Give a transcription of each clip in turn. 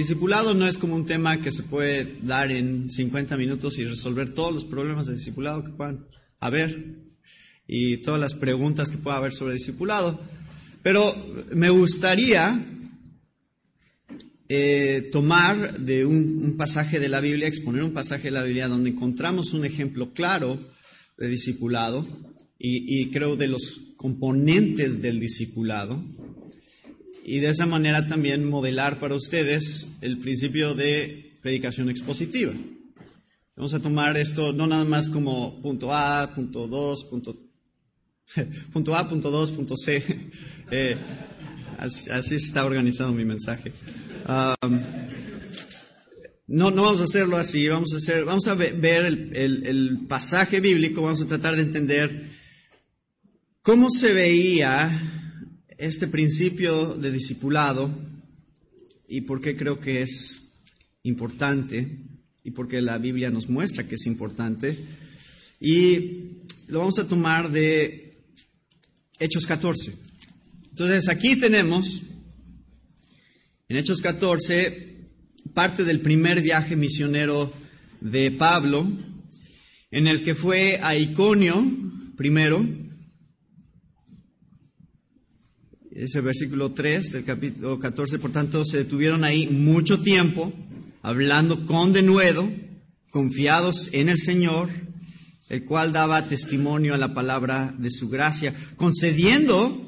discipulado no es como un tema que se puede dar en 50 minutos y resolver todos los problemas de discipulado que puedan haber y todas las preguntas que pueda haber sobre discipulado. Pero me gustaría eh, tomar de un, pasaje de la Biblia, exponer un pasaje de la Biblia donde encontramos un ejemplo claro de discipulado y, y creo de los componentes del discipulado y de esa manera también modelar para ustedes el principio de predicación expositiva. Vamos a tomar esto no nada más como punto A, punto 2, punto, punto A, punto 2, punto C. Eh, así, está organizado mi mensaje. no, no vamos a hacerlo así, vamos a, hacer, vamos a ver el, el pasaje bíblico, vamos a tratar de entender cómo se veía este principio de discipulado y por qué creo que es importante y por qué la Biblia nos muestra que es importante. Y lo vamos a tomar de Hechos 14. Entonces aquí tenemos, en Hechos 14, parte del primer viaje misionero de Pablo, en el que fue a Iconio primero, ese versículo 3 del capítulo 14, por tanto, se detuvieron ahí mucho tiempo, hablando con denuedo, confiados en el Señor, el cual daba testimonio a la palabra de su gracia, concediendo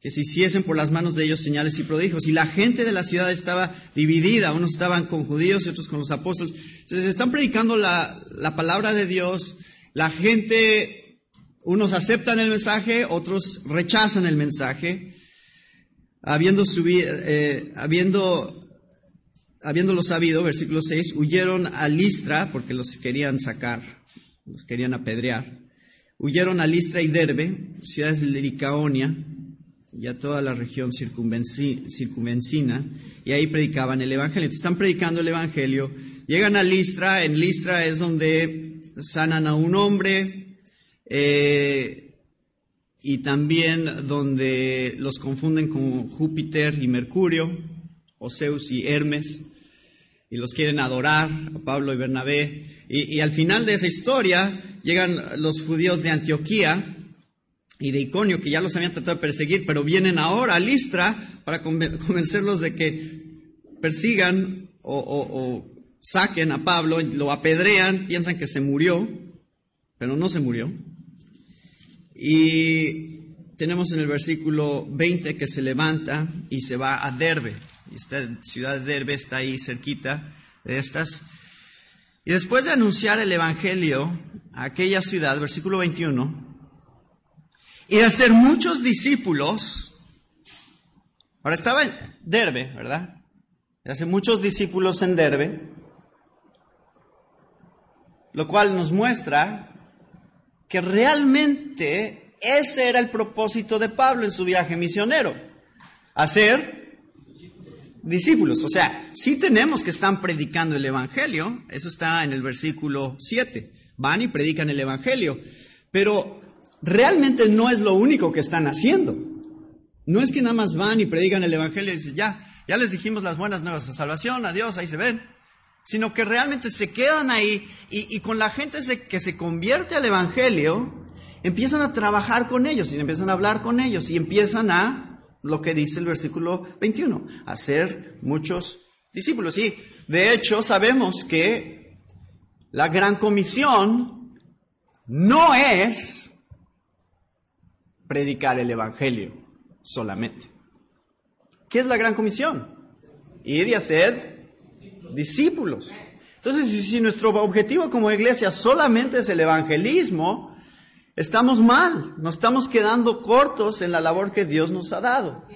que se hiciesen por las manos de ellos señales y prodigios. Y la gente de la ciudad estaba dividida, unos estaban con judíos y otros con los apóstoles. Se están predicando la palabra de Dios, la gente, unos aceptan el mensaje, otros rechazan el mensaje habiendo, subido, eh, habiendo, habiéndolo sabido, versículo 6, huyeron a Listra porque los querían sacar, los querían apedrear. Huyeron a Listra y Derbe, ciudades de Licaonia, y a toda la región circunvencina, y ahí predicaban el Evangelio. Entonces, están predicando el Evangelio, llegan a Listra, en Listra es donde sanan a un hombre, eh, y también donde los confunden con Júpiter y Mercurio, o Zeus y Hermes, y los quieren adorar, a Pablo y Bernabé. Y, al final de esa historia llegan los judíos de Antioquía y de Iconio, que ya los habían tratado de perseguir, pero vienen ahora a Listra para convencerlos de que persigan o, o saquen a Pablo, lo apedrean, piensan que se murió, pero no se murió. Y tenemos en el versículo 20 que se levanta y se va a Derbe. Y esta ciudad de Derbe está ahí cerquita de estas. Y después de anunciar el Evangelio a aquella ciudad, versículo 21, y de hacer muchos discípulos, ahora estaba en Derbe, ¿verdad? De hacer muchos discípulos en Derbe, lo cual nos muestra que realmente ese era el propósito de Pablo en su viaje misionero, hacer discípulos. O sea, sí tenemos que están predicando el Evangelio, eso está en el versículo 7, van y predican el Evangelio, pero realmente no es lo único que están haciendo. No es que nada más van y predican el Evangelio y dicen, ya, ya les dijimos las buenas nuevas de salvación, adiós, ahí se ven sino que realmente se quedan ahí y, con la gente que se convierte al Evangelio, empiezan a trabajar con ellos y empiezan a hablar con ellos y empiezan a, lo que dice el versículo 21, a ser muchos discípulos. Y de hecho sabemos que la gran comisión no es predicar el Evangelio solamente. ¿Qué es la gran comisión? Ir y hacer discípulos. Entonces, si nuestro objetivo como iglesia solamente es el evangelismo, estamos mal, nos estamos quedando cortos en la labor que Dios nos ha dado.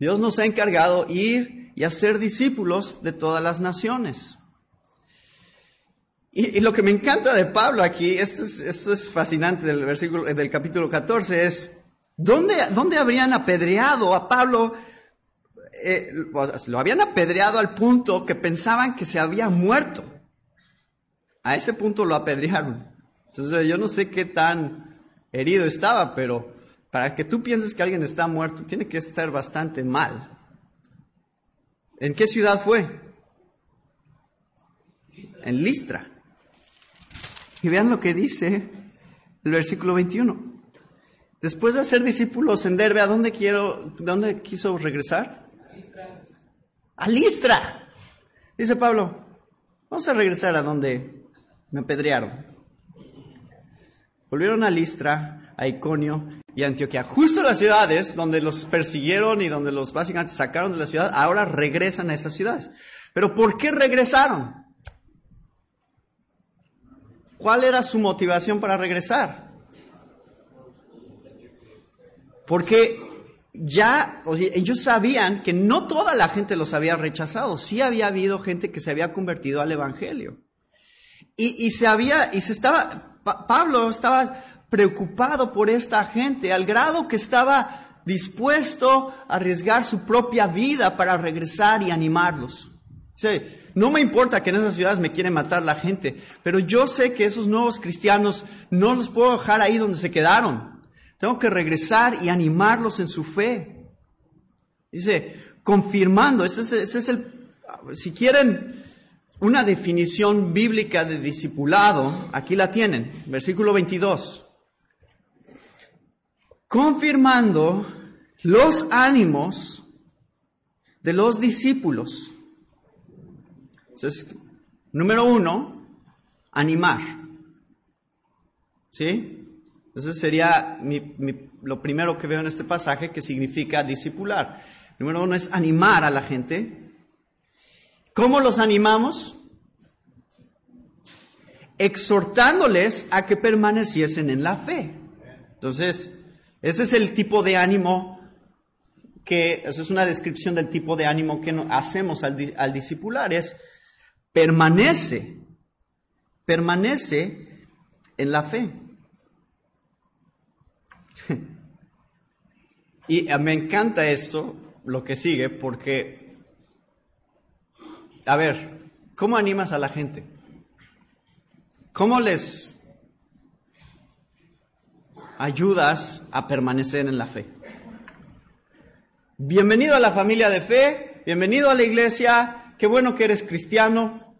Dios nos ha encargado ir y hacer discípulos de todas las naciones. Y, lo que me encanta de Pablo aquí, esto es, esto es fascinante del versículo, del capítulo 14, es, ¿dónde, ¿dónde habrían apedreado a Pablo eh, lo habían apedreado al punto que pensaban que se había muerto. A ese punto lo apedrearon. Entonces yo no sé qué tan herido estaba, pero para que tú pienses que alguien está muerto, tiene que estar bastante mal. ¿En qué ciudad fue? en Listra. Y vean lo que dice el versículo 21. Después de ser discípulos en Derbe, ¿a dónde quiero, dónde quiso regresar? A Listra. Dice Pablo, vamos a regresar a donde me apedrearon. Volvieron a Listra, a Iconio y a Antioquia, justo las ciudades donde los persiguieron y donde los básicamente sacaron de la ciudad, ahora regresan a esas ciudades. Pero ¿por qué regresaron? ¿Cuál era su motivación para regresar? Porque ya ellos sabían que no toda la gente los había rechazado, sí había habido gente que se había convertido al Evangelio. Y, se había, y se estaba, Pablo estaba preocupado por esta gente, al grado que estaba dispuesto a arriesgar su propia vida para regresar y animarlos. no me importa que en esas ciudades me quieren matar la gente, pero yo sé que esos nuevos cristianos no los puedo dejar ahí donde se quedaron. Tengo que regresar y animarlos en su fe. Dice, confirmando, este es, este es el, si quieren una definición bíblica de discipulado, aquí la tienen, versículo 22. Confirmando los ánimos de los discípulos. Entonces, número uno, animar. ¿Sí? Entonces sería lo primero que veo en este pasaje que significa discipular. Número uno es animar a la gente. ¿Cómo los animamos? Exhortándoles a que permaneciesen en la fe. Entonces, ese es el tipo de ánimo que, eso es una descripción del tipo de ánimo que hacemos al, al discipular, es permanece, permanece en la fe. Y me encanta esto, lo que sigue, porque, a ver, ¿cómo animas a la gente? ¿Cómo les ayudas a permanecer en la fe? Bienvenido a la familia de fe, bienvenido a la iglesia, qué bueno que eres cristiano.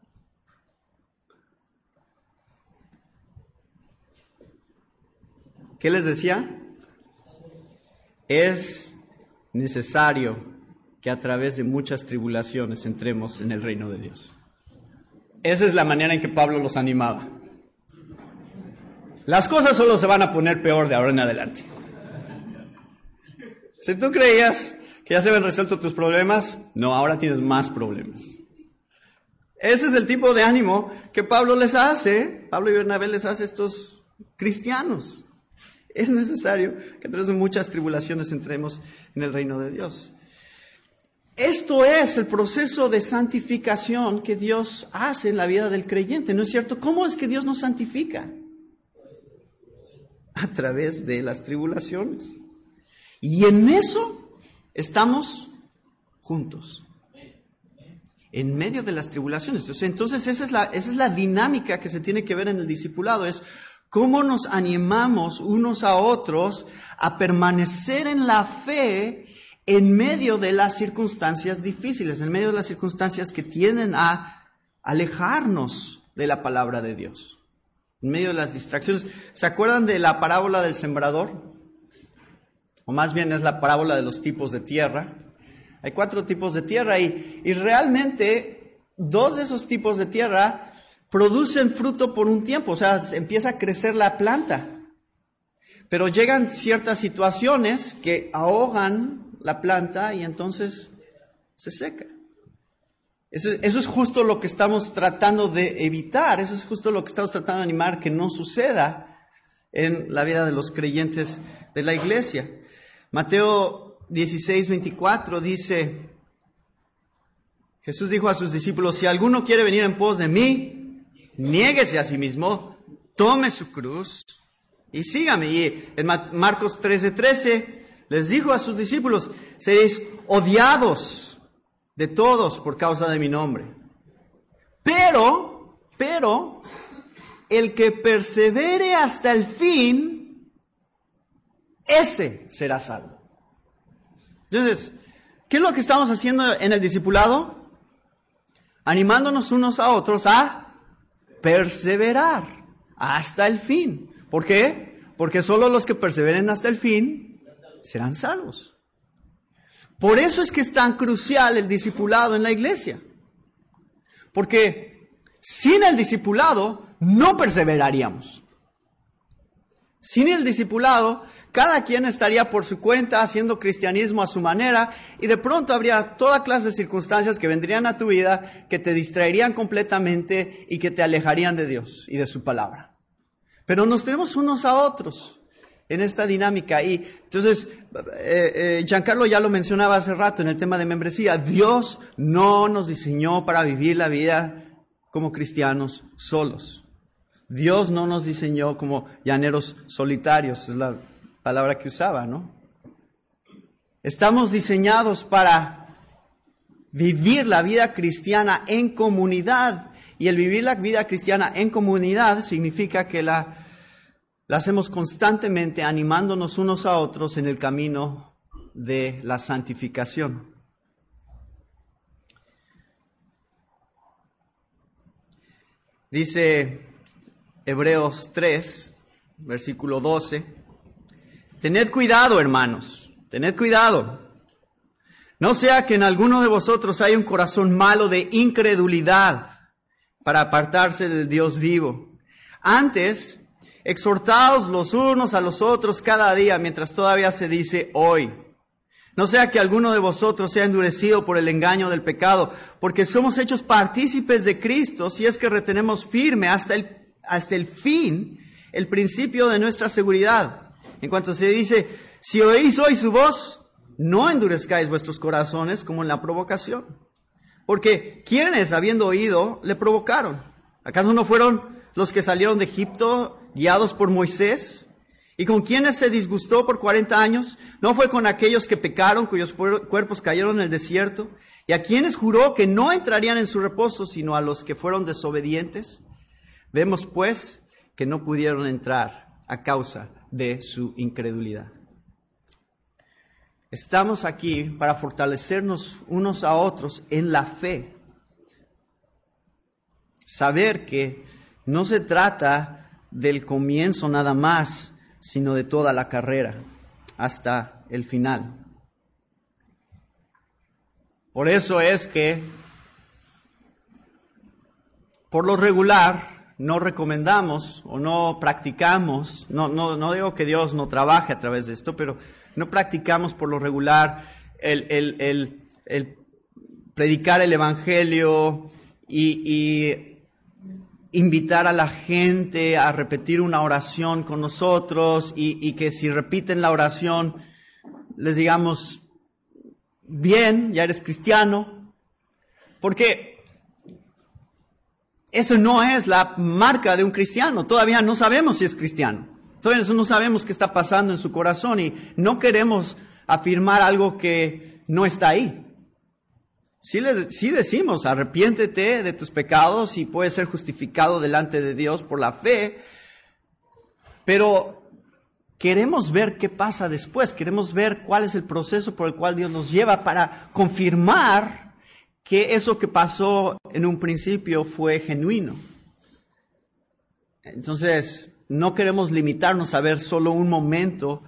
¿Qué les decía? Es necesario que a través de muchas tribulaciones entremos en el reino de Dios. Esa es la manera en que Pablo los animaba. Las cosas solo se van a poner peor de ahora en adelante. Si tú creías que ya se habían resuelto tus problemas, no, ahora tienes más problemas. Ese es el tipo de ánimo que Pablo les hace, Pablo y Bernabé les hace a estos cristianos. Es necesario que a través de muchas tribulaciones entremos en el reino de Dios. Esto es el proceso de santificación que Dios hace en la vida del creyente, ¿no es cierto? ¿Cómo es que Dios nos santifica? A través de las tribulaciones. Y en eso estamos juntos. En medio de las tribulaciones. Entonces esa es, la, esa es la dinámica que se tiene que ver en el discipulado. Es cómo nos animamos unos a otros a permanecer en la fe en medio de las circunstancias difíciles, en medio de las circunstancias que tienden a alejarnos de la palabra de Dios, en medio de las distracciones. ¿Se acuerdan de la parábola del sembrador? O más bien es la parábola de los tipos de tierra. Hay cuatro tipos de tierra y, y realmente dos de esos tipos de tierra producen fruto por un tiempo, o sea, empieza a crecer la planta. Pero llegan ciertas situaciones que ahogan la planta y entonces se seca. Eso, es justo lo que estamos tratando de evitar, eso es justo lo que estamos tratando de animar que no suceda en la vida de los creyentes de la iglesia. Mateo 16, 24 dice, Jesús dijo a sus discípulos, si alguno quiere venir en pos de mí, niéguese a sí mismo, tome su cruz y sígame. Y en Marcos 13:13 13, les dijo a sus discípulos, seréis odiados de todos por causa de mi nombre. Pero, pero, el que persevere hasta el fin, ese será salvo. Entonces, ¿qué es lo que estamos haciendo en el discipulado? Animándonos unos a otros a perseverar hasta el fin. ¿Por qué? Porque solo los que perseveren hasta el fin serán salvos. Por eso es que es tan crucial el discipulado en la iglesia. Porque sin el discipulado no perseveraríamos. Sin el discipulado, cada quien estaría por su cuenta haciendo cristianismo a su manera y de pronto habría toda clase de circunstancias que vendrían a tu vida que te distraerían completamente y que te alejarían de Dios y de su palabra. Pero nos tenemos unos a otros en esta dinámica. Y entonces, eh, eh, Giancarlo ya lo mencionaba hace rato en el tema de membresía. Dios no nos diseñó para vivir la vida como cristianos solos. Dios no nos diseñó como llaneros solitarios, es la palabra que usaba, ¿no? Estamos diseñados para vivir la vida cristiana en comunidad. Y el vivir la vida cristiana en comunidad significa que la hacemos constantemente animándonos unos a otros en el camino de la santificación. Dice Hebreos 3, versículo 12, Tened cuidado, hermanos, tened cuidado. No sea que en alguno de vosotros haya un corazón malo de incredulidad para apartarse del Dios vivo. Antes, Exhortaos los unos a los otros cada día mientras todavía se dice hoy. No sea que alguno de vosotros sea endurecido por el engaño del pecado, porque somos hechos partícipes de Cristo si es que retenemos firme hasta el, hasta el fin el principio de nuestra seguridad. En cuanto se dice, si oís hoy su voz, no endurezcáis vuestros corazones como en la provocación. Porque quienes, habiendo oído, le provocaron. ¿Acaso no fueron los que salieron de Egipto guiados por Moisés? ¿Y con quienes se disgustó por 40 años? ¿No fue con aquellos que pecaron, cuyos cuerpos cayeron en el desierto? ¿Y a quienes juró que no entrarían en su reposo, sino a los que fueron desobedientes? Vemos pues que no pudieron entrar a causa de su incredulidad. Estamos aquí para fortalecernos unos a otros en la fe. Saber que no se trata del comienzo nada más, sino de toda la carrera hasta el final. Por eso es que, por lo regular, no recomendamos o no practicamos, no, no, no digo que Dios no trabaje a través de esto, pero no practicamos por lo regular el, el, el, predicar el Evangelio y invitar a la gente a repetir una oración con nosotros y, que si repiten la oración les digamos, bien, ya eres cristiano, porque eso no es la marca de un cristiano, todavía no sabemos si es cristiano, todavía no sabemos qué está pasando en su corazón y no queremos afirmar algo que no está ahí. Si decimos, arrepiéntete de tus pecados y puedes ser justificado delante de Dios por la fe, pero queremos ver qué pasa después, queremos ver cuál es el proceso por el cual Dios nos lleva para confirmar que eso que pasó en un principio fue genuino. Entonces, no queremos limitarnos a ver solo un momento,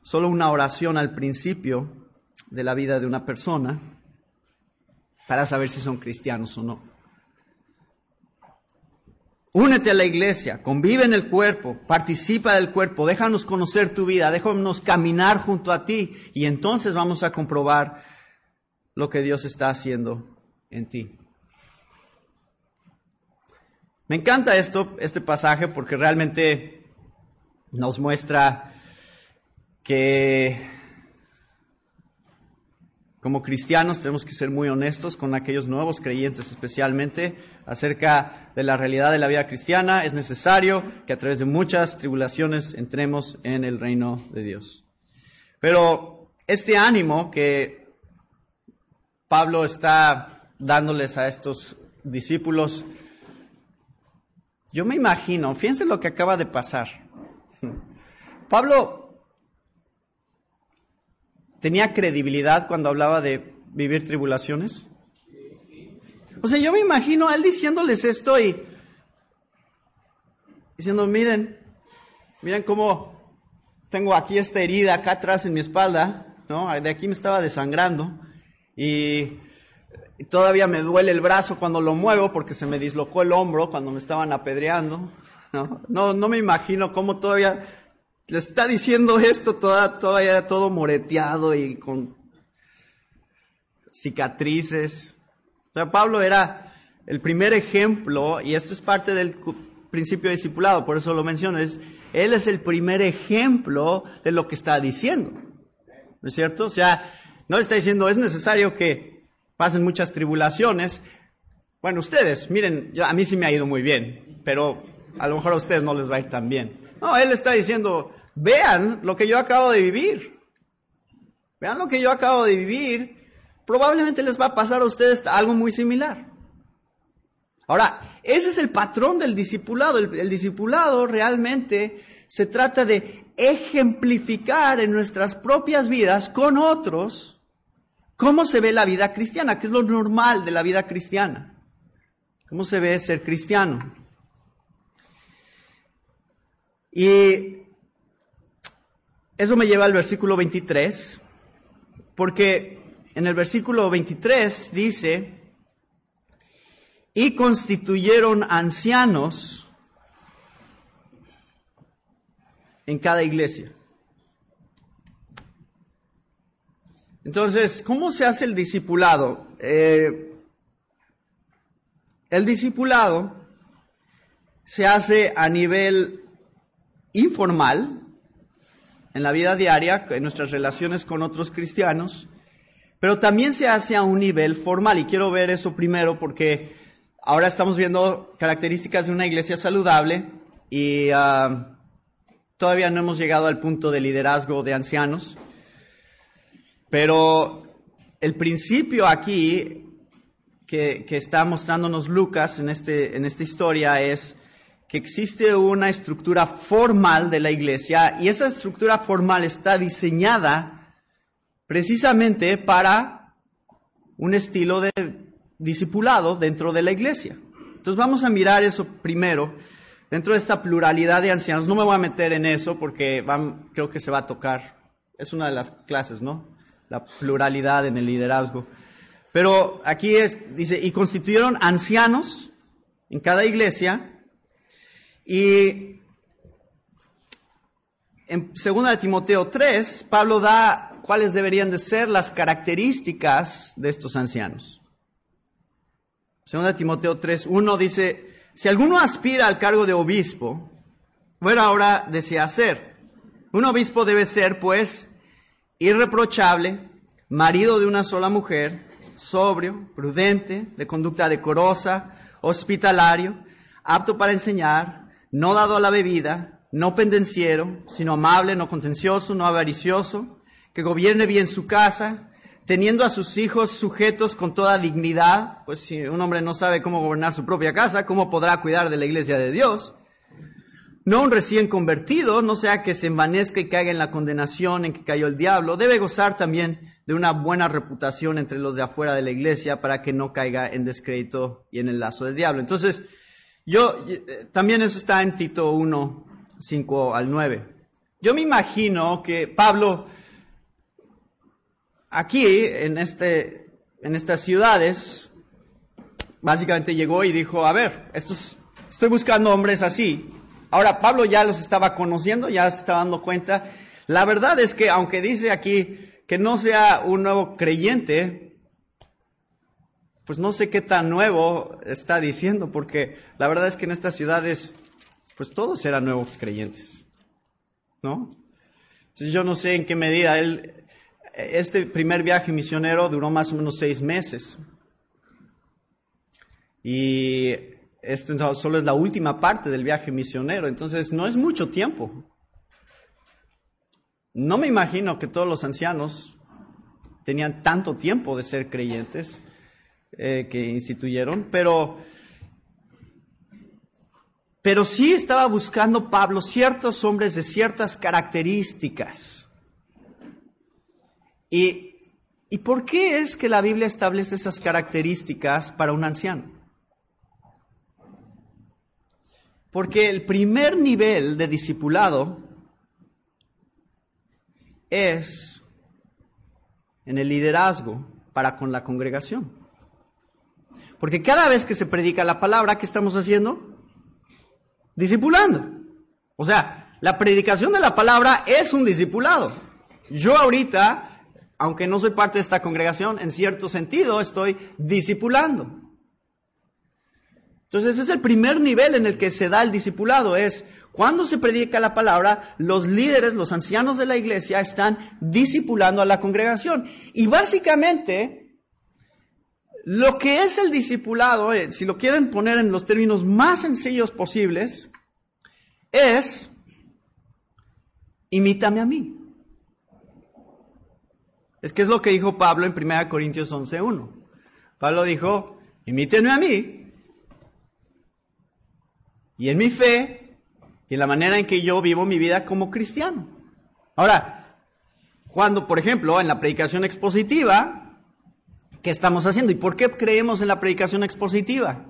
solo una oración al principio de la vida de una persona, para saber si son cristianos o no. Únete a la iglesia, convive en el cuerpo, participa del cuerpo, déjanos conocer tu vida, déjanos caminar junto a ti y entonces vamos a comprobar lo que Dios está haciendo en ti. Me encanta esto, este pasaje, porque realmente nos muestra que como cristianos tenemos que ser muy honestos con aquellos nuevos creyentes especialmente acerca de la realidad de la vida cristiana. Es necesario que a través de muchas tribulaciones entremos en el reino de Dios. Pero este ánimo que Pablo está dándoles a estos discípulos, yo me imagino, fíjense lo que acaba de pasar. Pablo tenía credibilidad cuando hablaba de vivir tribulaciones? O sea, yo me imagino a él diciéndoles esto y diciendo, miren, miren cómo tengo aquí esta herida acá atrás en mi espalda, ¿no? De aquí me estaba desangrando y todavía me duele el brazo cuando lo muevo porque se me dislocó el hombro cuando me estaban apedreando. No, no, no me imagino cómo todavía le está diciendo esto toda, todavía todo moreteado y con cicatrices. O sea, Pablo era el primer ejemplo, y esto es parte del principio discipulado, por eso lo menciono, es, él es el primer ejemplo de lo que está diciendo. ¿No es cierto? O sea, no está diciendo, es necesario que pasen muchas tribulaciones. Bueno, ustedes, miren, a mí sí me ha ido muy bien, pero a lo mejor a ustedes no les va a ir tan bien. No, él está diciendo, vean lo que yo acabo de vivir. Vean lo que yo acabo de vivir. Probablemente les va a pasar a ustedes algo muy similar. Ahora, ese es el patrón del discipulado. El, discipulado realmente se trata de ejemplificar en nuestras propias vidas con otros cómo se ve la vida cristiana, que es lo normal de la vida cristiana. ¿Cómo se ve ser cristiano? Y eso me lleva al versículo 23, porque en el versículo 23 dice, y constituyeron ancianos en cada iglesia. Entonces, ¿cómo se hace el discipulado? Eh, el discipulado se hace a nivel informal, en la vida diaria, en nuestras relaciones con otros cristianos, pero también se hace a un nivel formal. Y quiero ver eso primero porque ahora estamos viendo características de una iglesia saludable y ah, todavía no hemos llegado al punto de liderazgo de ancianos. Pero el principio aquí que, está mostrándonos Lucas en, este, en esta historia es que existe una estructura formal de la iglesia y esa estructura formal está diseñada precisamente para un estilo de discipulado dentro de la iglesia. Entonces vamos a mirar eso primero, dentro de esta pluralidad de ancianos. No me voy a meter en eso porque creo que se va a tocar. Es una de las clases, ¿no? La pluralidad en el liderazgo. Pero aquí es, dice, y constituyeron ancianos en cada iglesia y en 2 de Timoteo 3, Pablo da cuáles deberían de ser las características de estos ancianos. 2 de Timoteo 3, 1 dice, si alguno aspira al cargo de obispo, bueno, ahora desea ser. Un obispo debe ser, pues, irreprochable, marido de una sola mujer, sobrio, prudente, de conducta decorosa, hospitalario, apto para enseñar, no dado a la bebida, no pendenciero, sino amable, no contencioso, no avaricioso, que gobierne bien su casa, teniendo a sus hijos sujetos con toda dignidad, pues si un hombre no sabe cómo gobernar su propia casa, ¿cómo podrá cuidar de la iglesia de Dios? No un recién convertido, no sea que se envanezca y caiga en la condenación en que cayó el diablo, debe gozar también de una buena reputación entre los de afuera de la iglesia para que no caiga en descrédito y en el lazo del diablo. Entonces, yo, eh, también eso está en Tito 1, 5 al 9. Yo me imagino que Pablo, aquí, en, este, en estas ciudades, básicamente llegó y dijo, a ver, estos, estoy buscando hombres así. Ahora, Pablo ya los estaba conociendo, ya se estaba dando cuenta. La verdad es que, aunque dice aquí que no sea un nuevo creyente, pues no sé qué tan nuevo está diciendo, porque la verdad es que en estas ciudades, pues todos eran nuevos creyentes, ¿no? Entonces yo no sé en qué medida él, este primer viaje misionero duró más o menos seis meses. Y esto solo es la última parte del viaje misionero, entonces no es mucho tiempo. No me imagino que todos los ancianos tenían tanto tiempo de ser creyentes. Eh, que instituyeron, pero, pero sí estaba buscando Pablo ciertos hombres de ciertas características. ¿Y, ¿Y por qué es que la Biblia establece esas características para un anciano? Porque el primer nivel de discipulado es en el liderazgo para con la congregación. Porque cada vez que se predica la palabra, ¿qué estamos haciendo? Discipulando. O sea, la predicación de la palabra es un discipulado. Yo ahorita, aunque no soy parte de esta congregación, en cierto sentido estoy discipulando. Entonces ese es el primer nivel en el que se da el discipulado, es cuando se predica la palabra, los líderes, los ancianos de la iglesia están discipulando a la congregación. Y básicamente, lo que es el discipulado, eh, si lo quieren poner en los términos más sencillos posibles, es, imítame a mí. Es que es lo que dijo Pablo en 1 Corintios 11.1. Pablo dijo, imítenme a mí, y en mi fe y en la manera en que yo vivo mi vida como cristiano. Ahora, cuando, por ejemplo, en la predicación expositiva, ¿qué estamos haciendo? ¿Y por qué creemos en la predicación expositiva?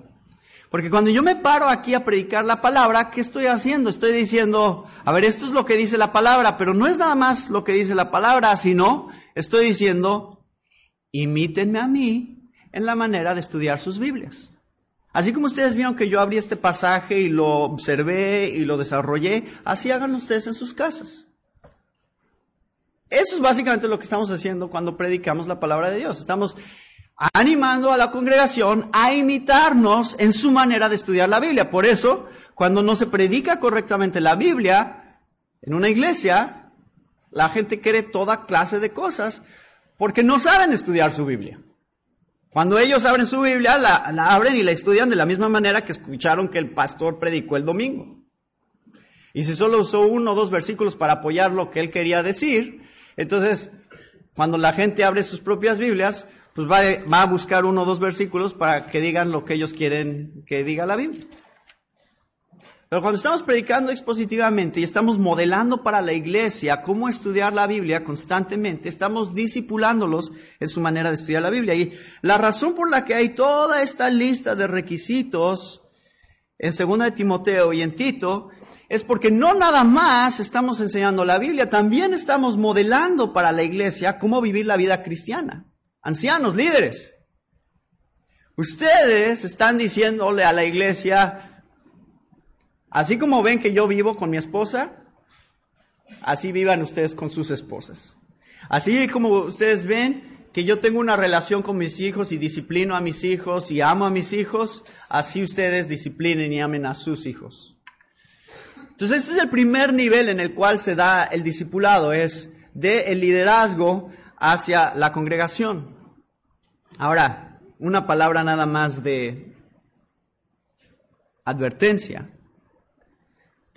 Porque cuando yo me paro aquí a predicar la palabra, ¿qué estoy haciendo? Estoy diciendo, a ver, esto es lo que dice la palabra, pero no es nada más lo que dice la palabra, sino estoy diciendo, imítenme a mí en la manera de estudiar sus Biblias. Así como ustedes vieron que yo abrí este pasaje y lo observé y lo desarrollé, así hagan ustedes en sus casas. Eso es básicamente lo que estamos haciendo cuando predicamos la palabra de Dios. Estamos animando a la congregación a imitarnos en su manera de estudiar la Biblia. Por eso, cuando no se predica correctamente la Biblia en una iglesia, la gente quiere toda clase de cosas porque no saben estudiar su Biblia. Cuando ellos abren su Biblia, la, abren y la estudian de la misma manera que escucharon que el pastor predicó el domingo. Y si solo usó uno o dos versículos para apoyar lo que él quería decir, entonces cuando la gente abre sus propias Biblias, pues va, va a buscar uno o dos versículos para que digan lo que ellos quieren que diga la Biblia. Pero cuando estamos predicando expositivamente y estamos modelando para la iglesia cómo estudiar la Biblia constantemente, estamos discipulándolos en su manera de estudiar la Biblia. Y la razón por la que hay toda esta lista de requisitos en 2 de Timoteo y en Tito es porque no nada más estamos enseñando la Biblia, también estamos modelando para la iglesia cómo vivir la vida cristiana. Ancianos, líderes, ustedes están diciéndole a la iglesia, Así como ven que yo vivo con mi esposa, así vivan ustedes con sus esposas. Así como ustedes ven que yo tengo una relación con mis hijos y disciplino a mis hijos y amo a mis hijos, así ustedes disciplinen y amen a sus hijos. Entonces ese es el primer nivel en el cual se da el discipulado, es de el liderazgo hacia la congregación. Ahora, una palabra nada más de advertencia.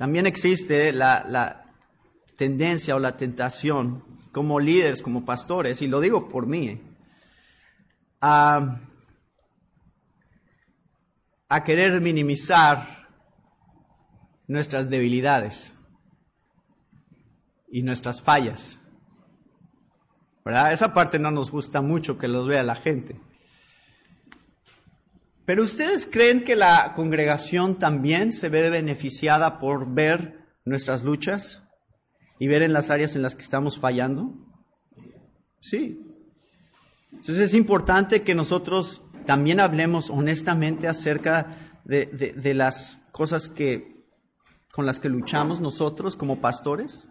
También existe la, tendencia o la tentación como líderes, como pastores, y lo digo por mí, a, a querer minimizar nuestras debilidades y nuestras fallas. ¿Verdad? Esa parte no nos gusta mucho que los vea la gente. Pero ustedes creen que la congregación también se ve beneficiada por ver nuestras luchas y ver en las áreas en las que estamos fallando? Sí. Entonces es importante que nosotros también hablemos honestamente acerca de, las cosas que, con las que luchamos nosotros como pastores.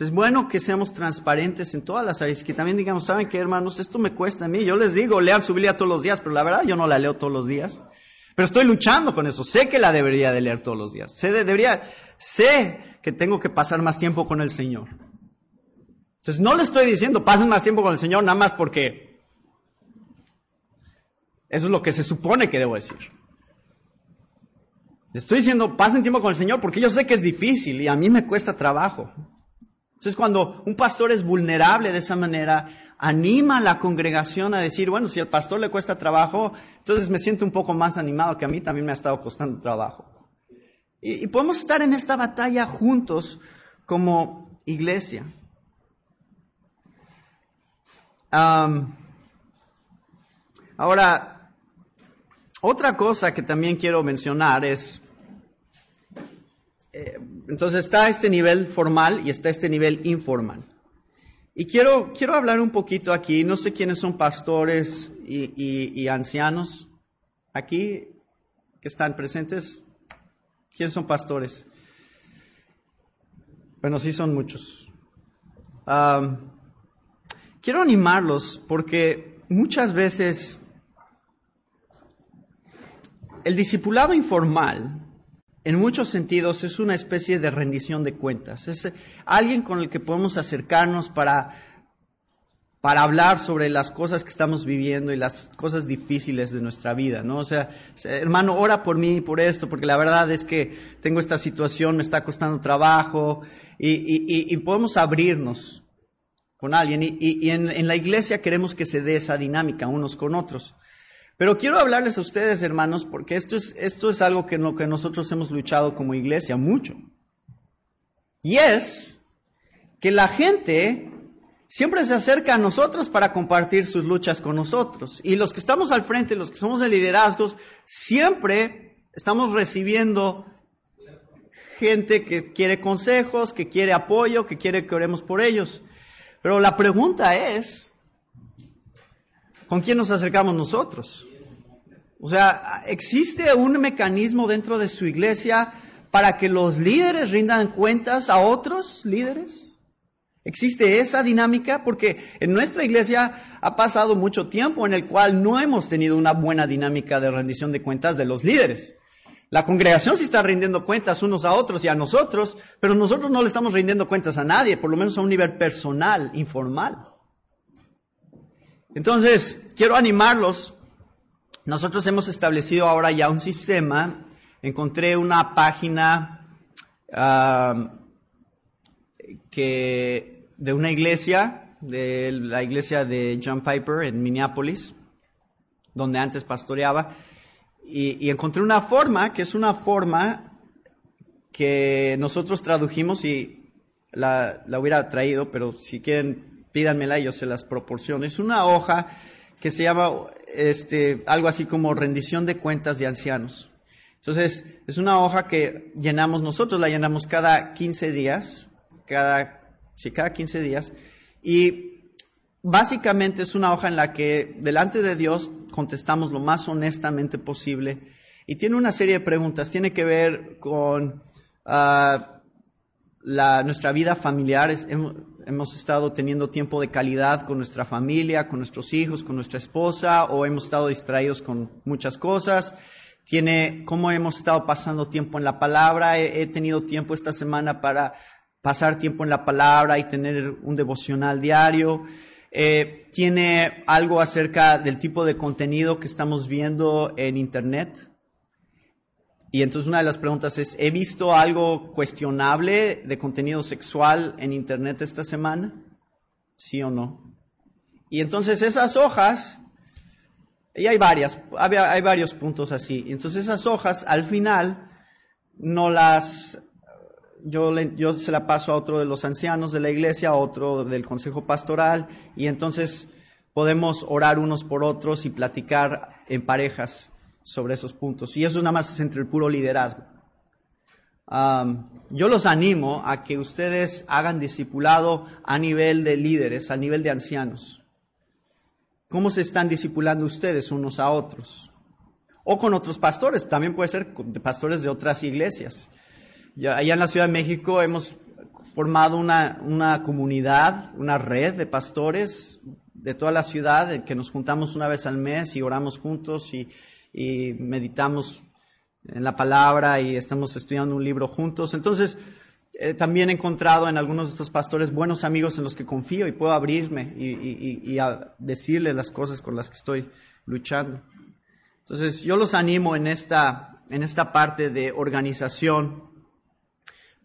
Es bueno que seamos transparentes en todas las áreas, que también digamos, ¿saben qué, hermanos? Esto me cuesta a mí. Yo les digo, lean su Biblia todos los días, pero la verdad yo no la leo todos los días. Pero estoy luchando con eso. Sé que la debería de leer todos los días. Sé, debería, sé que tengo que pasar más tiempo con el Señor. Entonces no le estoy diciendo, pasen más tiempo con el Señor nada más porque eso es lo que se supone que debo decir. Le estoy diciendo, pasen tiempo con el Señor porque yo sé que es difícil y a mí me cuesta trabajo. Entonces, cuando un pastor es vulnerable de esa manera, anima a la congregación a decir, bueno, si al pastor le cuesta trabajo, entonces me siento un poco más animado, que a mí también me ha estado costando trabajo. Y, podemos estar en esta batalla juntos como iglesia. ahora, otra cosa que también quiero mencionar es eh, entonces está este nivel formal y está este nivel informal. Y quiero, quiero hablar un poquito aquí, no sé quiénes son pastores y, ancianos aquí que están presentes. ¿Quiénes son pastores? Bueno, sí son muchos. quiero animarlos porque muchas veces el discipulado informal en muchos sentidos es una especie de rendición de cuentas. Es alguien con el que podemos acercarnos para, para hablar sobre las cosas que estamos viviendo y las cosas difíciles de nuestra vida, ¿no? O sea, hermano, ora por mí, por esto, porque la verdad es que tengo esta situación, me está costando trabajo, y, podemos abrirnos con alguien. Y, en la iglesia queremos que se dé esa dinámica unos con otros. Pero quiero hablarles a ustedes, hermanos, porque esto es, esto es algo que, lo que nosotros hemos luchado como iglesia mucho. Y es que la gente siempre se acerca a nosotros para compartir sus luchas con nosotros. Y los que estamos al frente, los que somos de liderazgos, siempre estamos recibiendo gente que quiere consejos, que quiere apoyo, que quiere que oremos por ellos. Pero la pregunta es, ¿con quién nos acercamos nosotros? O sea, ¿existe un mecanismo dentro de su iglesia para que los líderes rindan cuentas a otros líderes? ¿Existe esa dinámica? Porque en nuestra iglesia ha pasado mucho tiempo en el cual no hemos tenido una buena dinámica de rendición de cuentas de los líderes. La congregación sí está rindiendo cuentas unos a otros y a nosotros, pero nosotros no le estamos rindiendo cuentas a nadie, por lo menos a un nivel personal, informal. Entonces, quiero animarlos nosotros hemos establecido ahora ya un sistema. Encontré una página que, de una iglesia, de la iglesia de John Piper en Minneapolis, donde antes pastoreaba, y, encontré una forma, que es una forma que nosotros tradujimos y la, la hubiera traído, pero si quieren pídanmela y yo se las proporciono. Es una hoja que se llama este, algo así como rendición de cuentas de ancianos. Entonces, es una hoja que llenamos nosotros, la llenamos cada 15 días, cada, sí, cada 15 días, y básicamente es una hoja en la que delante de Dios contestamos lo más honestamente posible y tiene una serie de preguntas, tiene que ver con ah, nuestra vida familiar, hemos estado teniendo tiempo de calidad con nuestra familia, con nuestros hijos, con nuestra esposa, o hemos estado distraídos con muchas cosas. Tiene cómo hemos estado pasando tiempo en la palabra. He, tenido tiempo esta semana para pasar tiempo en la palabra y tener un devocional diario. Eh, tiene algo acerca del tipo de contenido que estamos viendo en Internet. Y entonces una de las preguntas es, ¿he visto algo cuestionable de contenido sexual en Internet esta semana? ¿Sí o no? Y entonces esas hojas, y hay varias, hay varios puntos así. Entonces esas hojas al final no las, yo, yo se la paso a otro de los ancianos de la iglesia, a otro del consejo pastoral, y entonces podemos orar unos por otros y platicar en parejas sobre esos puntos. Y eso nada más es entre el puro liderazgo. yo los animo a que ustedes hagan discipulado a nivel de líderes, a nivel de ancianos. ¿Cómo se están discipulando ustedes unos a otros? O con otros pastores, también puede ser de pastores de otras iglesias. Ya, allá en la Ciudad de México hemos formado una, una comunidad, una red de pastores de toda la ciudad, que nos juntamos una vez al mes y oramos juntos y, y meditamos en la palabra y estamos estudiando un libro juntos. Entonces, eh, también he encontrado en algunos de estos pastores buenos amigos en los que confío y puedo abrirme y, y, decirles las cosas con las que estoy luchando. Entonces, yo los animo en esta, en esta parte de organización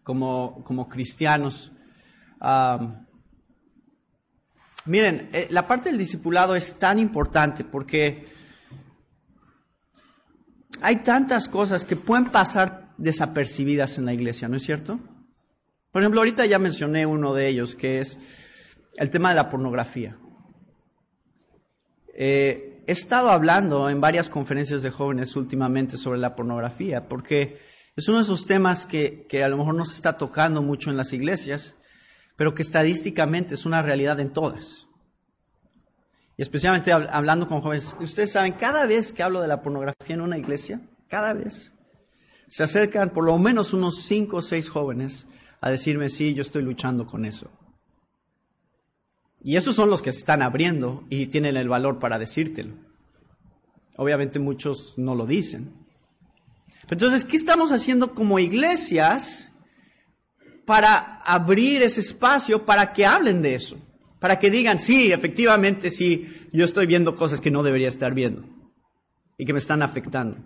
como, como cristianos. miren, eh, la parte del discipulado es tan importante porque hay tantas cosas que pueden pasar desapercibidas en la iglesia, ¿no es cierto? Por ejemplo, ahorita ya mencioné uno de ellos, que es el tema de la pornografía. Eh, he estado hablando en varias conferencias de jóvenes últimamente sobre la pornografía, porque Es uno de esos temas que, que a lo mejor no se está tocando mucho en las iglesias, pero que estadísticamente es una realidad en todas. Y especialmente hablando con jóvenes, ustedes saben, cada vez que hablo de la pornografía en una iglesia, cada vez, se acercan por lo menos unos cinco o seis jóvenes a decirme, sí, yo estoy luchando con eso. Y esos son los que se están abriendo y tienen el valor para decírtelo. Obviamente muchos no lo dicen. Entonces, ¿qué estamos haciendo como iglesias para abrir ese espacio para que hablen de eso? Para que digan, sí, efectivamente, sí, yo estoy viendo cosas que no debería estar viendo y que me están afectando.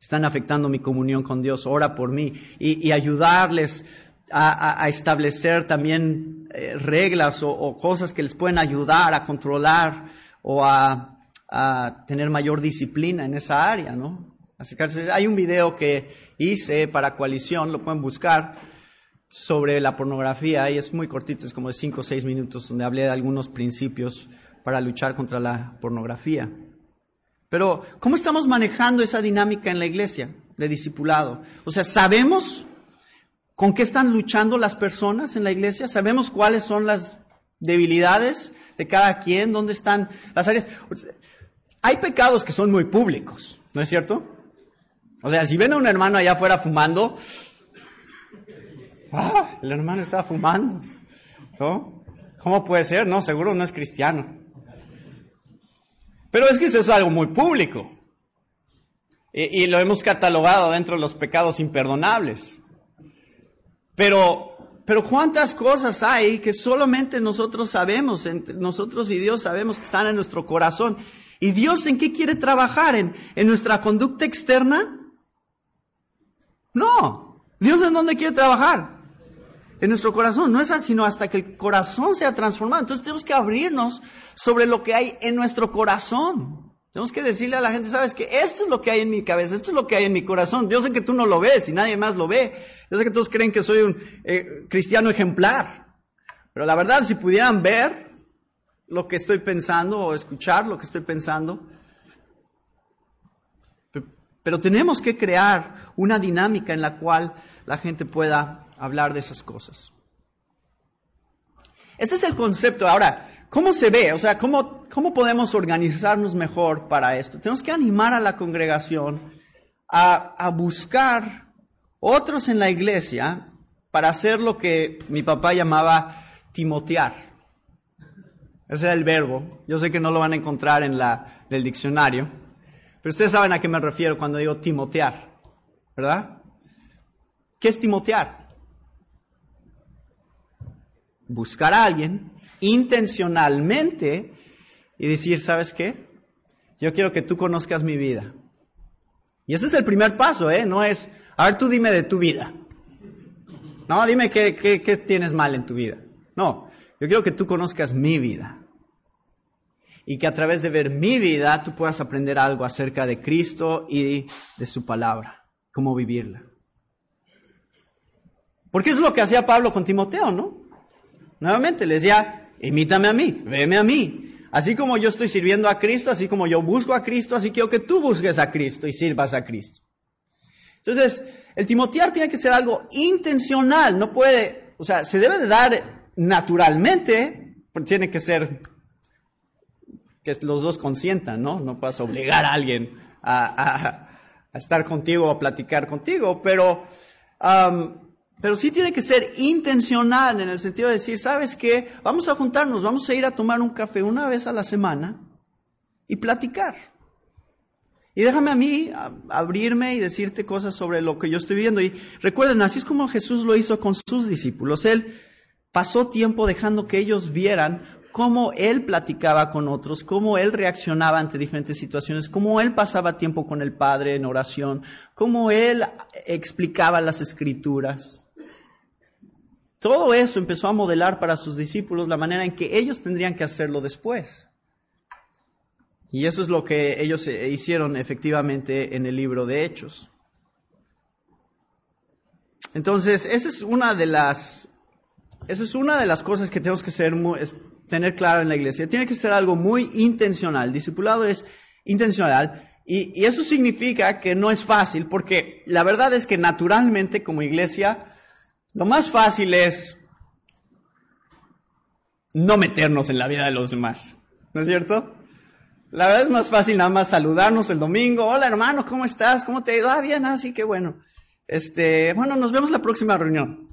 Están afectando mi comunión con Dios, ora por mí y, ayudarles a, establecer también eh, reglas o, cosas que les pueden ayudar a controlar o a, tener mayor disciplina en esa área, ¿no? Que hay un video que hice para Coalición, lo pueden buscar, sobre la pornografía y es muy cortito, es como de 5 o 6 minutos, donde hablé de algunos principios para luchar contra la pornografía. Pero, ¿cómo estamos manejando esa dinámica en la iglesia de discipulado? O sea, ¿sabemos con qué están luchando las personas en la iglesia? ¿Sabemos cuáles son las debilidades de cada quien? ¿Dónde están las áreas? Hay pecados que son muy públicos, ¿no es cierto? O sea, si ven a un hermano allá afuera fumando, ¡Ah! El hermano estaba fumando. ¿No? ¿Cómo puede ser? No, seguro no es cristiano. Pero es que eso es algo muy público. Y, lo hemos catalogado dentro de los pecados imperdonables. Pero, pero cuántas cosas hay que solamente nosotros sabemos, nosotros y Dios sabemos que están en nuestro corazón. ¿Y Dios en qué quiere trabajar? ¿En, en nuestra conducta externa? No. Dios en dónde quiere trabajar? En nuestro corazón. No es así, sino hasta que el corazón sea transformado. Entonces tenemos que abrirnos sobre lo que hay en nuestro corazón. Tenemos que decirle a la gente, sabes que esto es lo que hay en mi cabeza, esto es lo que hay en mi corazón. Yo sé que tú no lo ves y nadie más lo ve. Yo sé que todos creen que soy un eh, cristiano ejemplar. Pero la verdad, si pudieran ver lo que estoy pensando o escuchar lo que estoy pensando, pero tenemos que crear una dinámica en la cual la gente pueda hablar de esas cosas. Ese es el concepto. Ahora, ¿cómo se ve? O sea, ¿cómo, ¿cómo podemos organizarnos mejor para esto? Tenemos que animar a la congregación a, a buscar otros en la iglesia para hacer lo que mi papá llamaba timotear. Ese era el verbo. Yo sé que no lo van a encontrar en, la, en el diccionario, pero ustedes saben a qué me refiero cuando digo timotear, ¿verdad? ¿Qué es timotear? Buscar a alguien intencionalmente y decir, ¿sabes qué? Yo quiero que tú conozcas mi vida. Y ese es el primer paso, ¿eh? No es, a ver, tú dime de tu vida. No, dime qué, qué, qué tienes mal en tu vida. No, yo quiero que tú conozcas mi vida. Y que a través de ver mi vida tú puedas aprender algo acerca de Cristo y de su palabra, cómo vivirla. Porque es lo que hacía Pablo con Timoteo, ¿no? Nuevamente le decía, imítame a mí, veme a mí. Así como yo estoy sirviendo a Cristo, así como yo busco a Cristo, así quiero que tú busques a Cristo y sirvas a Cristo. Entonces, el timotear tiene que ser algo intencional, no puede, o sea, se debe de dar naturalmente, pero tiene que ser que los dos consientan, ¿no? No puedes obligar a alguien a, estar contigo o a platicar contigo, pero pero sí tiene que ser intencional en el sentido de decir, ¿sabes qué? Vamos a juntarnos, vamos a ir a tomar un café una vez a la semana y platicar. Y déjame a mí abrirme y decirte cosas sobre lo que yo estoy viendo. Y recuerden, así es como Jesús lo hizo con sus discípulos. Él pasó tiempo dejando que ellos vieran cómo él platicaba con otros, cómo él reaccionaba ante diferentes situaciones, cómo él pasaba tiempo con el Padre en oración, cómo él explicaba las escrituras. Todo eso empezó a modelar para sus discípulos la manera en que ellos tendrían que hacerlo después. Y eso es lo que ellos eh, hicieron efectivamente en el libro de Hechos. Entonces, esa es una de las, esa es una de las cosas que tenemos que ser, tener claro en la iglesia. Tiene que ser algo muy intencional. Discipulado es intencional Y, eso significa que no es fácil, porque la verdad es que naturalmente como iglesia, lo más fácil es no meternos en la vida de los demás. ¿No es cierto? La verdad es más fácil nada más saludarnos el domingo. Hola hermano, ¿cómo estás? ¿Cómo te ha ido? Ah, bien, así que bueno. Este, bueno, nos vemos la próxima reunión.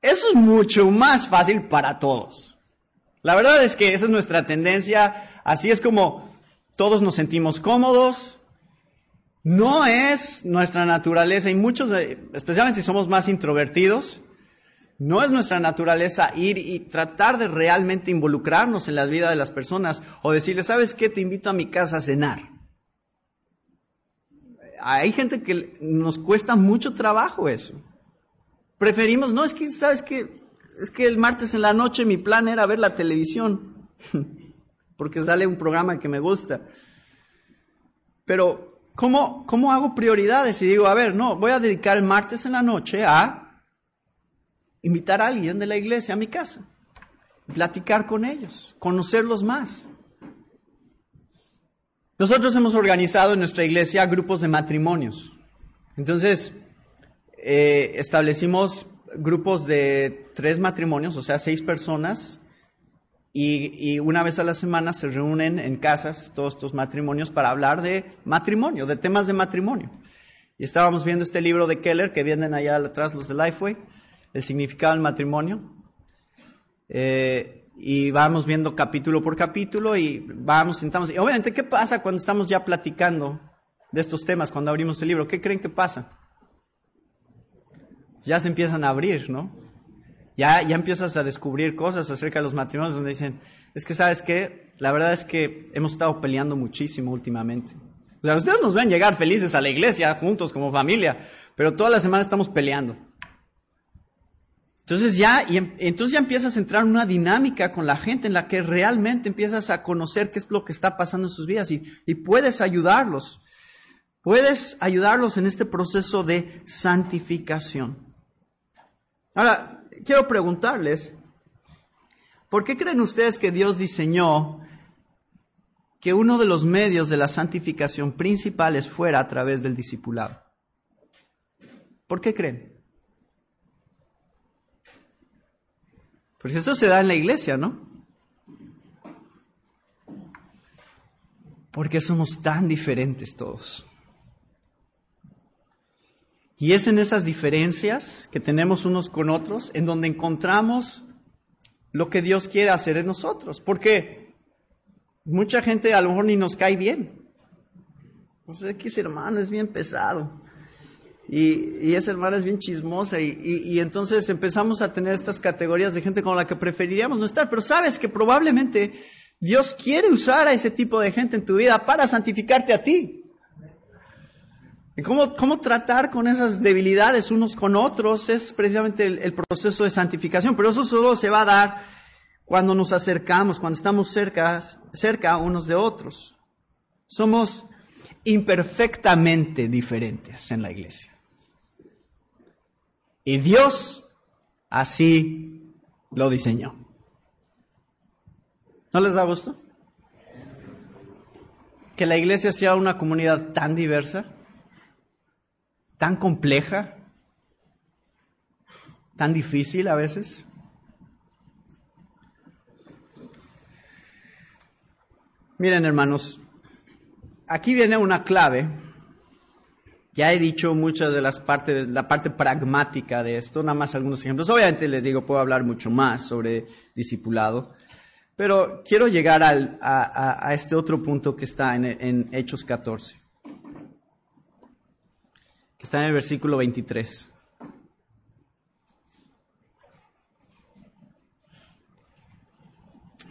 Eso es mucho más fácil para todos. La verdad es que esa es nuestra tendencia. Así es como todos nos sentimos cómodos. No es nuestra naturaleza y muchos, especialmente si somos más introvertidos, no es nuestra naturaleza ir y tratar de realmente involucrarnos en la vida de las personas o decirle, ¿sabes qué? Te invito a mi casa a cenar. Hay gente que nos cuesta mucho trabajo eso. Preferimos, no, es que, ¿sabes qué? Es que el martes en la noche mi plan era ver la televisión. porque sale un programa que me gusta. Pero, ¿cómo, ¿cómo hago prioridades? Y digo, a ver, no, voy a dedicar el martes en la noche a invitar a alguien de la iglesia a mi casa, platicar con ellos, conocerlos más. Nosotros hemos organizado en nuestra iglesia grupos de matrimonios. Entonces, eh, establecimos grupos de tres matrimonios, o sea, seis personas y, una vez a la semana se reúnen en casas todos estos matrimonios para hablar de matrimonio, de temas de matrimonio. Y estábamos viendo este libro de Keller que vienen allá atrás los de Lifeway, El significado del matrimonio. Eh, y vamos viendo capítulo por capítulo y vamos, sentamos. Y obviamente, ¿qué pasa cuando estamos ya platicando de estos temas, cuando abrimos el libro? ¿Qué creen que pasa? Ya se empiezan a abrir, ¿no? Ya, ya empiezas a descubrir cosas acerca de los matrimonios donde dicen, es que sabes qué, la verdad es que hemos estado peleando muchísimo últimamente. Ustedes nos ven llegar felices a la iglesia, juntos como familia, pero toda la semana estamos peleando. Entonces ya, y em, entonces ya empiezas a entrar en una dinámica con la gente en la que realmente empiezas a conocer qué es lo que está pasando en sus vidas y, y puedes ayudarlos. Puedes ayudarlos en este proceso de santificación. Ahora, quiero preguntarles, ¿por qué creen ustedes que Dios diseñó que uno de los medios de la santificación principales fuera a través del discipulado? ¿Por qué creen? Porque eso se da en la iglesia, ¿no? Porque somos tan diferentes todos. Y es en esas diferencias que tenemos unos con otros en donde encontramos lo que Dios quiere hacer en nosotros. Porque mucha gente a lo mejor ni nos cae bien. O sea, que ese hermano es bien pesado. Y, y esa hermana es bien chismosa. Y, y, entonces empezamos a tener estas categorías de gente con la que preferiríamos no estar. Pero sabes que probablemente Dios quiere usar a ese tipo de gente en tu vida para santificarte a ti. Cómo, cómo, tratar con esas debilidades unos con otros es precisamente el, proceso de santificación, pero eso solo se va a dar cuando nos acercamos, cuando estamos cerca, cerca unos de otros. Somos imperfectamente diferentes en la iglesia. Y Dios así lo diseñó. ¿No les da gusto? Que la iglesia sea una comunidad tan diversa tan compleja, tan difícil a veces. Miren hermanos, aquí viene una clave. Ya he dicho muchas de las partes, la parte pragmática de esto, nada más algunos ejemplos. Obviamente les digo, puedo hablar mucho más sobre discipulado, pero quiero llegar a, este otro punto que está en, en Hechos 14 está en el versículo 23.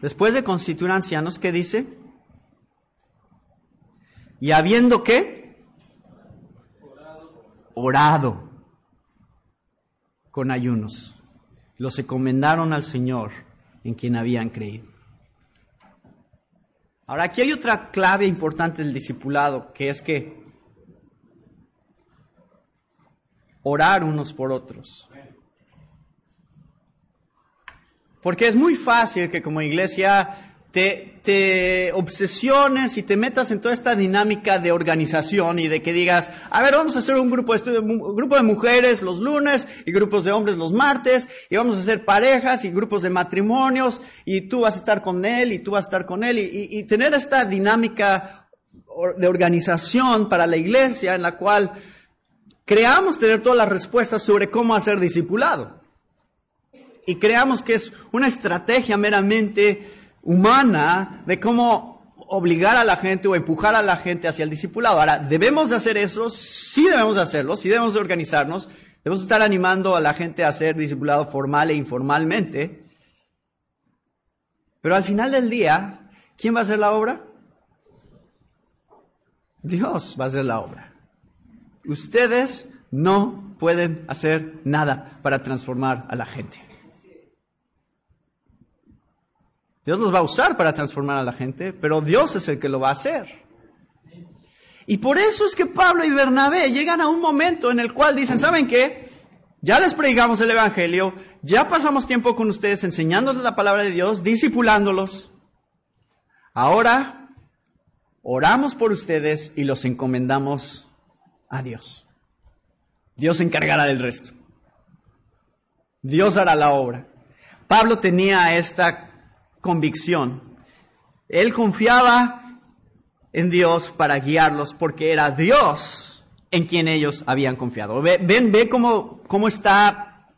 Después de constituir ancianos, ¿qué dice? Y habiendo qué? Orado con ayunos. Los encomendaron al Señor en quien habían creído. Ahora, aquí hay otra clave importante del discipulado, que es que orar unos por otros. Porque es muy fácil que como iglesia te, te, obsesiones y te metas en toda esta dinámica de organización y de que digas, a ver, vamos a hacer un grupo de, grupo de mujeres los lunes y grupos de hombres los martes y vamos a hacer parejas y grupos de matrimonios y tú vas a estar con él y tú vas a estar con él y tener esta dinámica de organización para la iglesia en la cual creamos tener todas las respuestas sobre cómo hacer discipulado. Y creamos que es una estrategia meramente humana de cómo obligar a la gente o empujar a la gente hacia el discipulado. Ahora, ¿debemos de hacer eso? Sí debemos de hacerlo, sí debemos de organizarnos, debemos estar animando a la gente a hacer discipulado formal e informalmente. Pero al final del día, ¿quién va a hacer la obra? Dios va a hacer la obra. Ustedes no pueden hacer nada para transformar a la gente. Dios los va a usar para transformar a la gente, pero Dios es el que lo va a hacer. Y por eso es que Pablo y Bernabé llegan a un momento en el cual dicen, ¿saben qué? Ya les predicamos el Evangelio, ya pasamos tiempo con ustedes enseñándoles la palabra de Dios, discipulándolos. Ahora oramos por ustedes y los encomendamos a Dios. Dios se encargará del resto. Dios hará la obra. Pablo tenía esta convicción. Él confiaba en Dios para guiarlos porque era Dios en quien ellos habían confiado. ven, ve cómo, cómo está,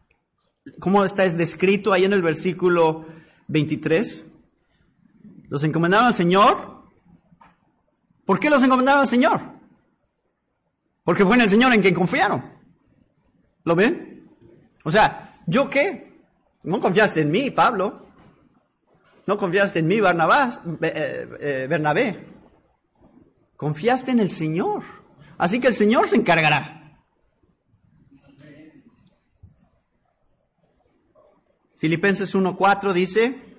cómo está es descrito ahí en el versículo 23. Los encomendaron al Señor. ¿Por qué los encomendaron al Señor? Porque fue en el Señor en quien confiaron. ¿Lo ven? O sea, ¿yo qué? No confiaste en mí, Pablo. No confiaste en mí, Barnabás, eh, eh, Bernabé. Confiaste en el Señor. Así que el Señor se encargará. Filipenses 1.4 dice,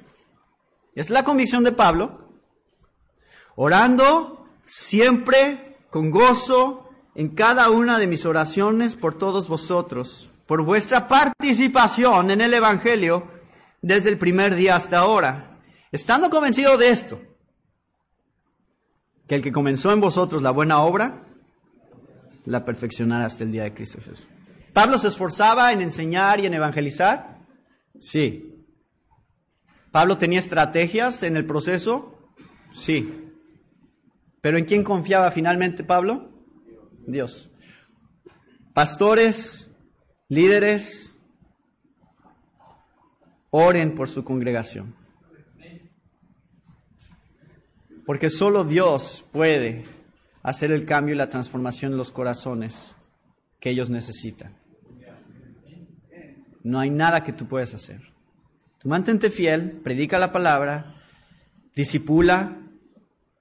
es la convicción de Pablo, orando siempre con gozo en cada una de mis oraciones por todos vosotros, por vuestra participación en el Evangelio desde el primer día hasta ahora Estando convencido de esto, que el que comenzó en vosotros la buena obra, la perfeccionará hasta el día de Cristo Jesús. ¿Pablo se esforzaba en enseñar y en evangelizar? Sí. ¿Pablo tenía estrategias en el proceso? Sí. ¿Pero en quién confiaba finalmente Pablo? Dios. Pastores, líderes, oren por su congregación. Porque solo Dios puede hacer el cambio y la transformación en los corazones que ellos necesitan. No hay nada que tú puedas hacer. Tú mantente fiel, predica la palabra, disipula,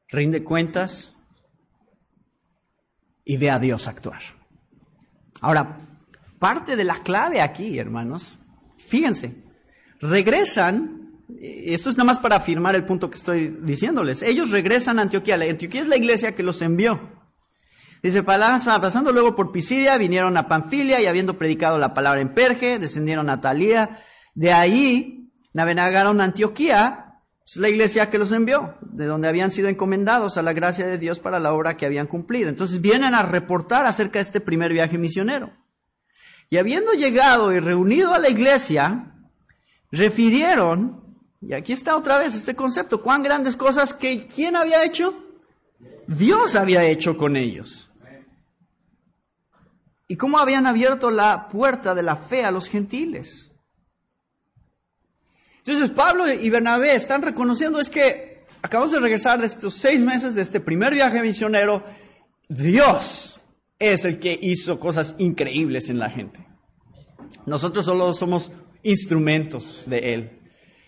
rinde cuentas y ve a Dios actuar. Ahora, parte de la clave aquí, hermanos, fíjense, regresan esto es nada más para afirmar el punto que estoy diciéndoles. Ellos regresan a Antioquía. Antioquía es la iglesia que los envió. Dice, pasando luego por Pisidia, vinieron a Panfilia y habiendo predicado la palabra en Perge, descendieron a Talía. De ahí navegaron a Antioquía, es la iglesia que los envió, de donde habían sido encomendados a la gracia de Dios para la obra que habían cumplido. Entonces vienen a reportar acerca de este primer viaje misionero. Y habiendo llegado y reunido a la iglesia, refirieron y aquí está otra vez este concepto, cuán grandes cosas que ¿quién había hecho? Dios había hecho con ellos. Y cómo habían abierto la puerta de la fe a los gentiles. Entonces Pablo y Bernabé están reconociendo es que acabamos de regresar de estos seis meses de este primer viaje misionero. Dios es el que hizo cosas increíbles en la gente. Nosotros solo somos instrumentos de Él.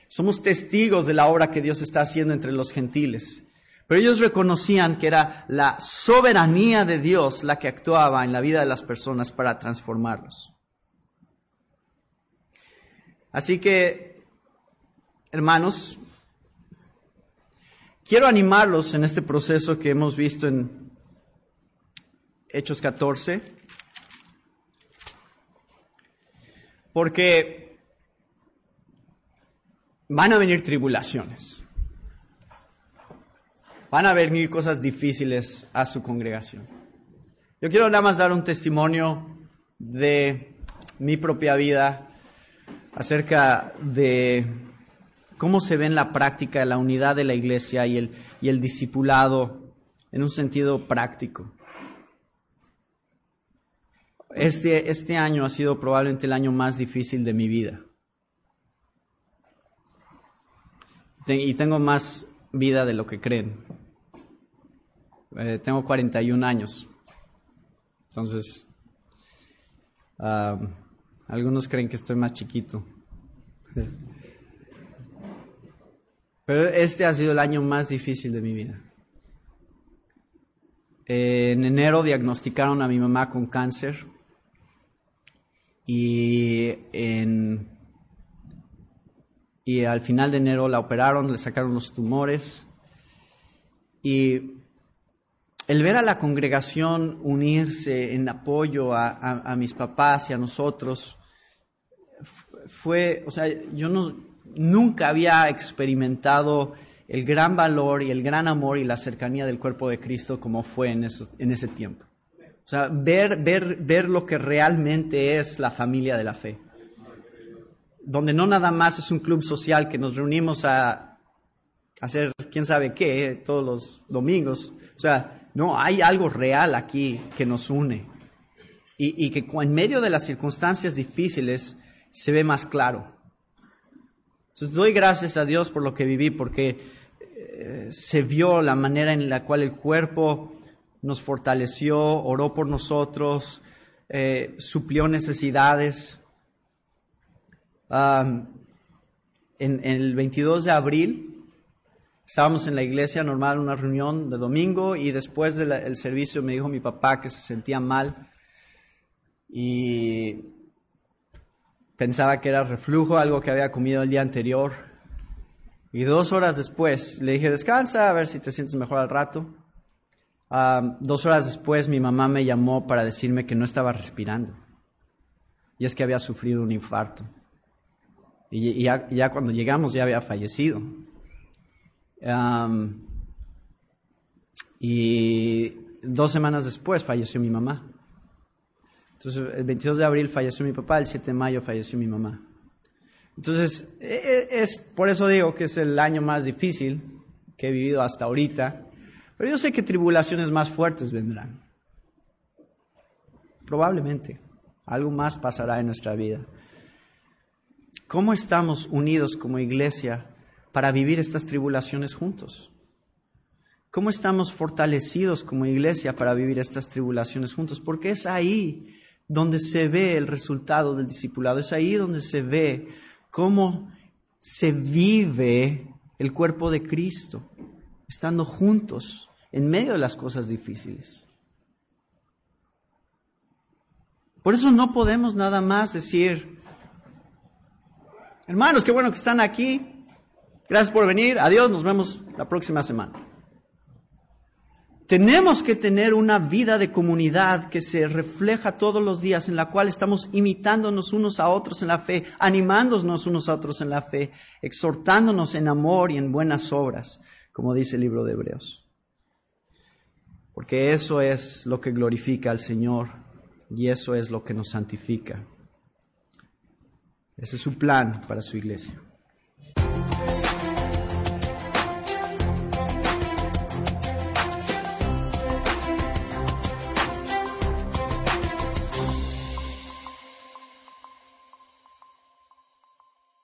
Somos testigos de la obra que Dios está haciendo entre los gentiles. Pero ellos reconocían que era la soberanía de Dios la que actuaba en la vida de las personas para transformarlos. Así que, hermanos, quiero animarlos en este proceso que hemos visto en Hechos 14, porque van a venir tribulaciones. van a venir cosas difíciles a su congregación. Yo quiero nada más dar un testimonio de mi propia vida acerca de cómo se ve en la práctica la unidad de la iglesia y el, y el discipulado en un sentido práctico. Este, este año ha sido probablemente el año más difícil de mi vida. Y tengo más vida de lo que creen. Eh, tengo 41 años. Entonces, algunos creen que estoy más chiquito. Pero este ha sido el año más difícil de mi vida. En enero diagnosticaron a mi mamá con cáncer y, al final de enero la operaron, le sacaron los tumores y el ver a la congregación unirse en apoyo a, mis papás y a nosotros fue, o sea, yo no, nunca había experimentado el gran valor y el gran amor y la cercanía del cuerpo de Cristo como fue en, ese tiempo. O sea, ver, ver, ver lo que realmente es la familia de la fe. Donde no nada más es un club social que nos reunimos a hacer quién sabe qué todos los domingos. O sea, no, hay algo real aquí que nos une y, que en medio de las circunstancias difíciles se ve más claro. Entonces doy gracias a Dios por lo que viví, porque eh, se vio la manera en la cual el cuerpo nos fortaleció, oró por nosotros, eh, suplió necesidades. en, el 22 de abril Estábamos en la iglesia normal, una reunión de domingo, y después del servicio me dijo mi papá que se sentía mal y pensaba que era reflujo, algo que había comido el día anterior. Y dos horas después le dije, descansa, a ver si te sientes mejor al rato. dos horas después mi mamá me llamó para decirme que no estaba respirando. Y es que había sufrido un infarto. Y, ya cuando llegamos ya había fallecido y dos semanas después falleció mi mamá. Entonces, el 22 de abril falleció mi papá, el 7 de mayo falleció mi mamá. Entonces, e, e, es, por eso digo que es el año más difícil que he vivido hasta ahorita. Pero yo sé que tribulaciones más fuertes vendrán. Probablemente. Algo más pasará en nuestra vida. ¿Cómo estamos unidos como iglesia para vivir estas tribulaciones juntos? ¿Cómo estamos fortalecidos como iglesia para vivir estas tribulaciones juntos? Porque es ahí donde se ve el resultado del discipulado, es ahí donde se ve cómo se vive el cuerpo de Cristo, estando juntos en medio de las cosas difíciles. Por eso no podemos nada más decir, hermanos, qué bueno que están aquí, Gracias por venir. Adiós. Nos vemos la próxima semana. Tenemos que tener una vida de comunidad que se refleja todos los días, en la cual estamos imitándonos unos a otros en la fe, animándonos unos a otros en la fe, exhortándonos en amor y en buenas obras, como dice el libro de Hebreos. Porque eso es lo que glorifica al Señor y eso es lo que nos santifica. Ese es su plan para su iglesia.